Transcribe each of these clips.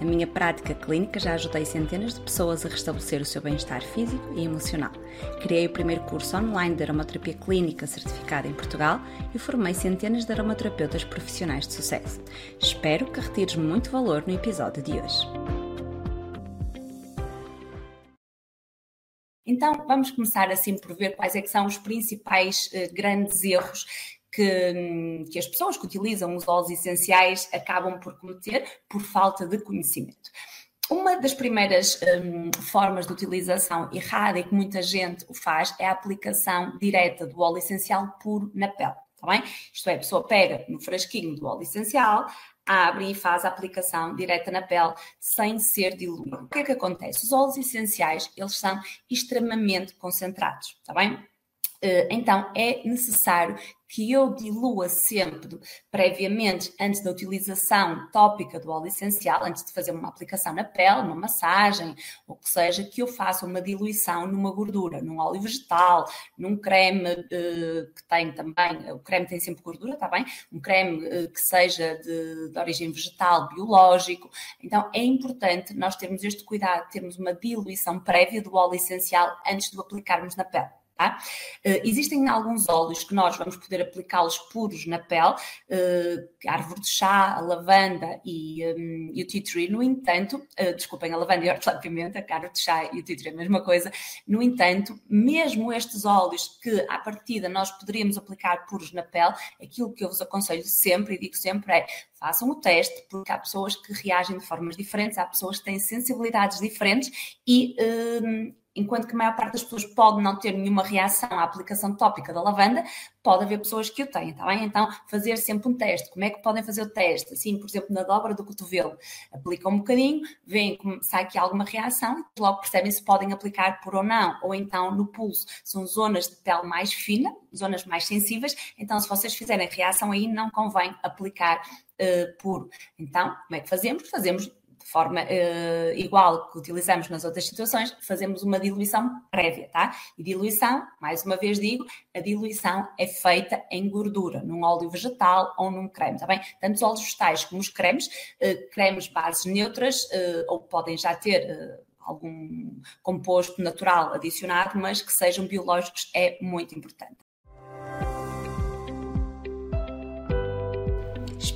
Na minha prática clínica já ajudei centenas de pessoas a restabelecer o seu bem-estar físico e emocional. Criei o primeiro curso online de aromaterapia clínica certificado em Portugal e formei centenas de aromaterapeutas profissionais de sucesso. Espero que retires muito valor no episódio de hoje. Então, vamos começar assim por ver quais é são os principais uh, grandes erros que, que as pessoas que utilizam os óleos essenciais acabam por cometer por falta de conhecimento. Uma das primeiras um, formas de utilização errada e que muita gente o faz é a aplicação direta do óleo essencial puro na pele. Tá bem? Isto é, a pessoa pega no frasquinho do óleo essencial, abre e faz a aplicação direta na pele sem ser diluído. O que é que acontece? Os óleos essenciais, eles são extremamente concentrados, tá bem? Eh, então é necessário que eu dilua sempre previamente, antes da utilização tópica do óleo essencial, antes de fazer uma aplicação na pele, uma massagem, ou que seja, que eu faça uma diluição numa gordura, num óleo vegetal, num creme uh, que tem também, o creme tem sempre gordura, está bem? Um creme uh, que seja de, de origem vegetal, biológico. Então é importante nós termos este cuidado, termos uma diluição prévia do óleo essencial antes de o aplicarmos na pele. Uh, existem alguns óleos que nós vamos poder aplicá-los puros na pele, uh, árvore de chá, a lavanda e, um, e o tea tree. No entanto, uh, desculpem, a lavanda e a hortelã-pimenta, a árvore de chá e o tea tree é a mesma coisa. No entanto, mesmo estes óleos que à partida nós poderíamos aplicar puros na pele, aquilo que eu vos aconselho sempre e digo sempre é façam o teste, porque há pessoas que reagem de formas diferentes, há pessoas que têm sensibilidades diferentes e, um, enquanto que a maior parte das pessoas pode não ter nenhuma reação à aplicação tópica da lavanda, pode haver pessoas que o têm, está bem? Então, fazer sempre um teste. Como é que podem fazer o teste? Assim, por exemplo, na dobra do cotovelo, aplicam um bocadinho, veem como sai aqui alguma reação, logo percebem se podem aplicar por ou não, ou então no pulso. São zonas de pele mais fina, zonas mais sensíveis, então se vocês fizerem reação aí, não convém aplicar uh, puro. Então, como é que fazemos? Fazemos forma uh, igual que utilizamos nas outras situações, fazemos uma diluição prévia, tá? E diluição, mais uma vez digo, a diluição é feita em gordura, num óleo vegetal ou num creme, tá bem? Tanto os óleos vegetais como os cremes, uh, cremes bases neutras, uh, ou podem já ter algum composto natural adicionado, mas que sejam biológicos é muito importante.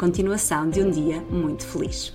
Continuação de um dia muito feliz.